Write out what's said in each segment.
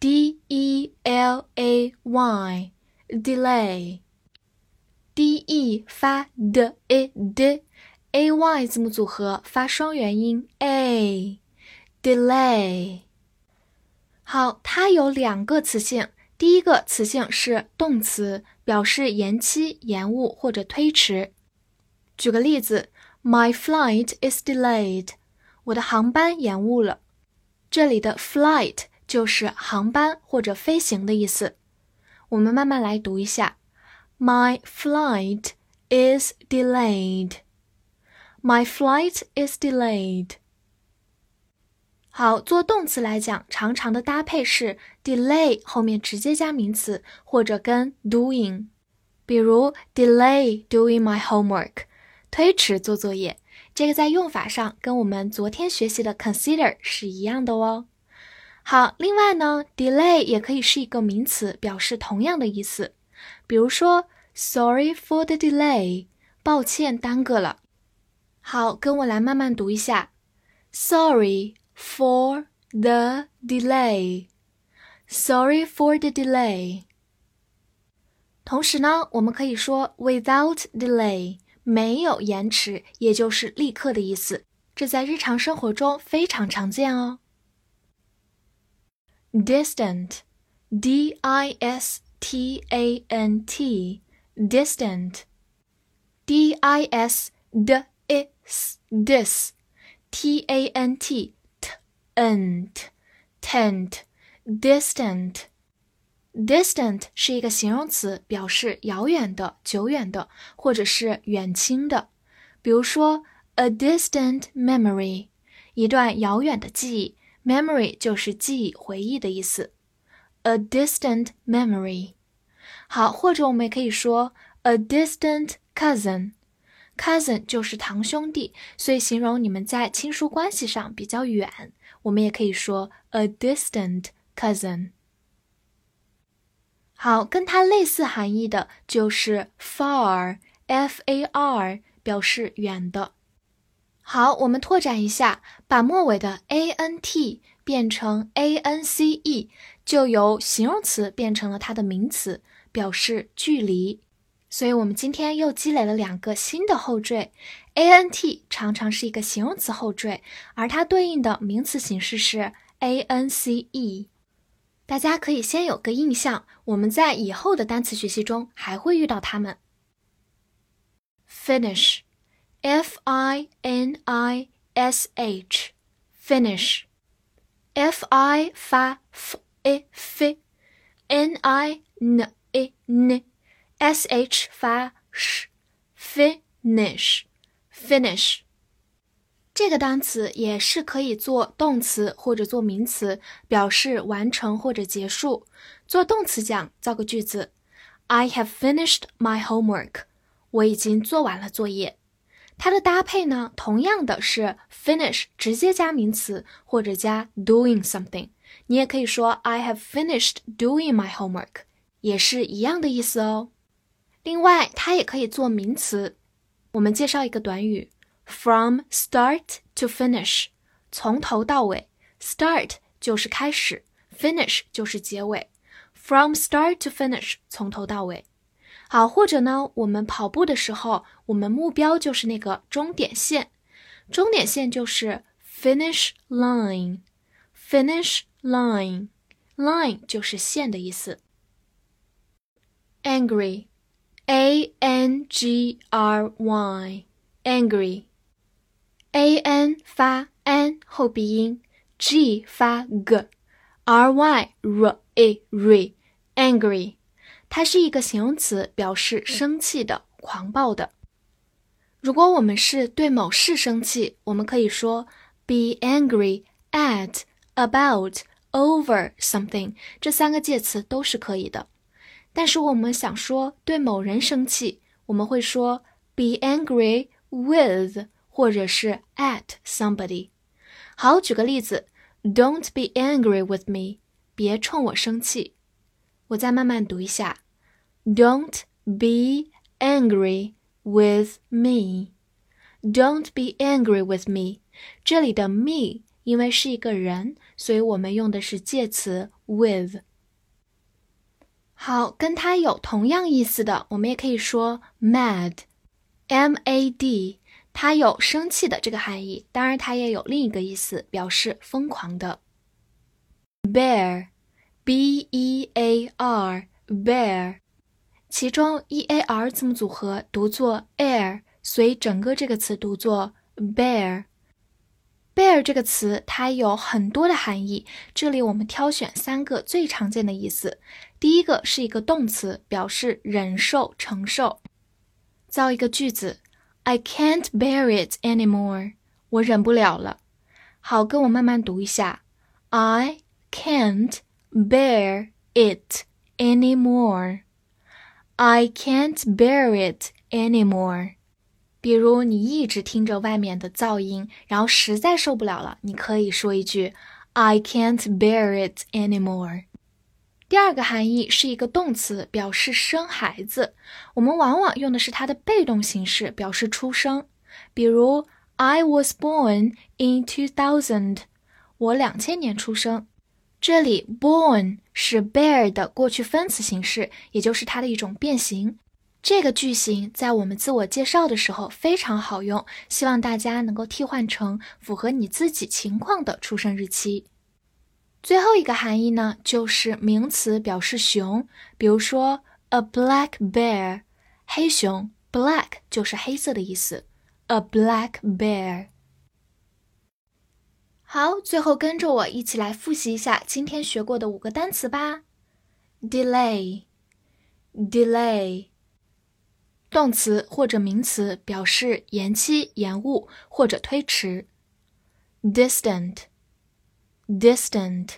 D E L A Y，delay，D E 发 d e d，A Y 字母组合发双元音 a，delay。好，它有两个词性，第一个词性是动词，表示延期、延误或者推迟。举个例子，My flight is delayed，我的航班延误了。这里的 flight。就是航班或者飞行的意思。我们慢慢来读一下：My flight is delayed. My flight is delayed. 好，做动词来讲，常常的搭配是 delay 后面直接加名词，或者跟 doing。比如 delay doing my homework，推迟做作业。这个在用法上跟我们昨天学习的 consider 是一样的哦。好，另外呢，delay 也可以是一个名词，表示同样的意思。比如说，Sorry for the delay，抱歉耽搁了。好，跟我来慢慢读一下，Sorry for the delay，Sorry for the delay。同时呢，我们可以说 without delay，没有延迟，也就是立刻的意思。这在日常生活中非常常见哦。distant, d i s t a n t, distant, d i s d i s dis, t a n t t n t, tent, distant. distant 是一个形容词，表示遥远的、久远的，或者是远亲的。比如说，a distant memory，一段遥远的记忆。 Memory 就是记忆、回忆的意思，a distant memory。好，或者我们也可以说 a distant cousin。cousin 就是堂兄弟，所以形容你们在亲疏关系上比较远，我们也可以说 a distant cousin。好，跟它类似含义的就是 far，f a r，表示远的。好，我们拓展一下，把末尾的 a n t 变成 a n c e，就由形容词变成了它的名词，表示距离。所以，我们今天又积累了两个新的后缀。a n t 常常是一个形容词后缀，而它对应的名词形式是 a n c e。大家可以先有个印象，我们在以后的单词学习中还会遇到它们。finish。F I N I S H finish F I 发 f i f，N I n i n，S H 发 sh finish finish 这个单词也是可以做动词或者做名词，表示完成或者结束。做动词讲，造个句子：I have finished my homework。我已经做完了作业。 它的搭配呢，同样的是 finish 直接加名词或者加 doing something。你也可以说 I have finished doing my homework，也是一样的意思哦。另外，它也可以做名词。我们介绍一个短语：from start to finish，从头到尾。start 就是开始，finish 就是结尾。from start to finish，从头到尾。好，或者呢，我们跑步的时候，我们目标就是那个终点线，终点线就是 finish line，finish line，line 就是线的意思。angry，a n g r y，angry，a n 发 n 后鼻音，g 发 g，r y r a r，angry。它是一个形容词，表示生气的、狂暴的。如果我们是对某事生气，我们可以说 be angry at, about over something 这三个介词都是可以的。但是我们想说对某人生气，我们会说 be angry with 或者是 at somebody。好，举个例子，Don't be angry with me，别冲我生气。我再慢慢读一下，Don't be angry with me。Don't be angry with me。这里的 me 因为是一个人，所以我们用的是介词 with。好，跟它有同样意思的，我们也可以说 mad，m a d，它有生气的这个含义，当然它也有另一个意思，表示疯狂的 bear。B e a r bear，其中 e a r 字母组合读作 air。所以整个这个词读作 bear。bear 这个词它有很多的含义，这里我们挑选三个最常见的意思。第一个是一个动词，表示忍受、承受。造一个句子：I can't bear it anymore。我忍不了了。好，跟我慢慢读一下：I can't bear it anymore。I can't bear it anymore。比如你一直听着外面的噪音，然后实在受不了了，你可以说一句 "I can't bear it anymore"。第二个含义是一个动词，表示生孩子。我们往往用的是它的被动形式，表示出生。比如 "I was born in two thousand"，我两千年出生。这里 "born" 是 bear 的过去分词形式，也就是它的一种变形。这个句型在我们自我介绍的时候非常好用，希望大家能够替换成符合你自己情况的出生日期。最后一个含义呢，就是名词表示熊，比如说 a black bear，黑熊，black 就是黑色的意思，a black bear。好，最后跟着我一起来复习一下今天学过的五个单词吧，delay，delay。动词或者名词表示延期、延误或者推迟。distant，distant，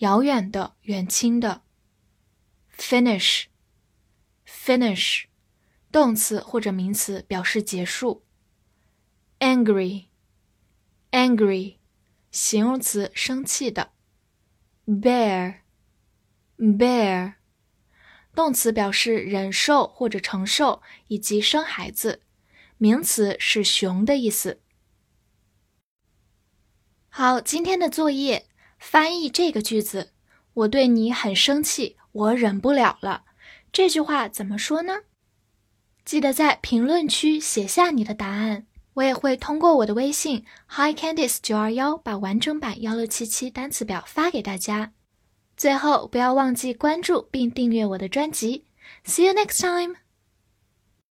遥远的、远亲的。finish，finish，动词或者名词表示结束。angry，angry，形容词生气的。bear，bear。动词表示忍受或者承受，以及生孩子。名词是熊的意思。好，今天的作业翻译这个句子：我对你很生气，我忍不了了。这句话怎么说呢？记得在评论区写下你的答案，我也会通过我的微信 Hi Candice 九二幺把完整版幺六七七单词表发给大家。最后，不要忘记关注并订阅我的专辑。See you next time.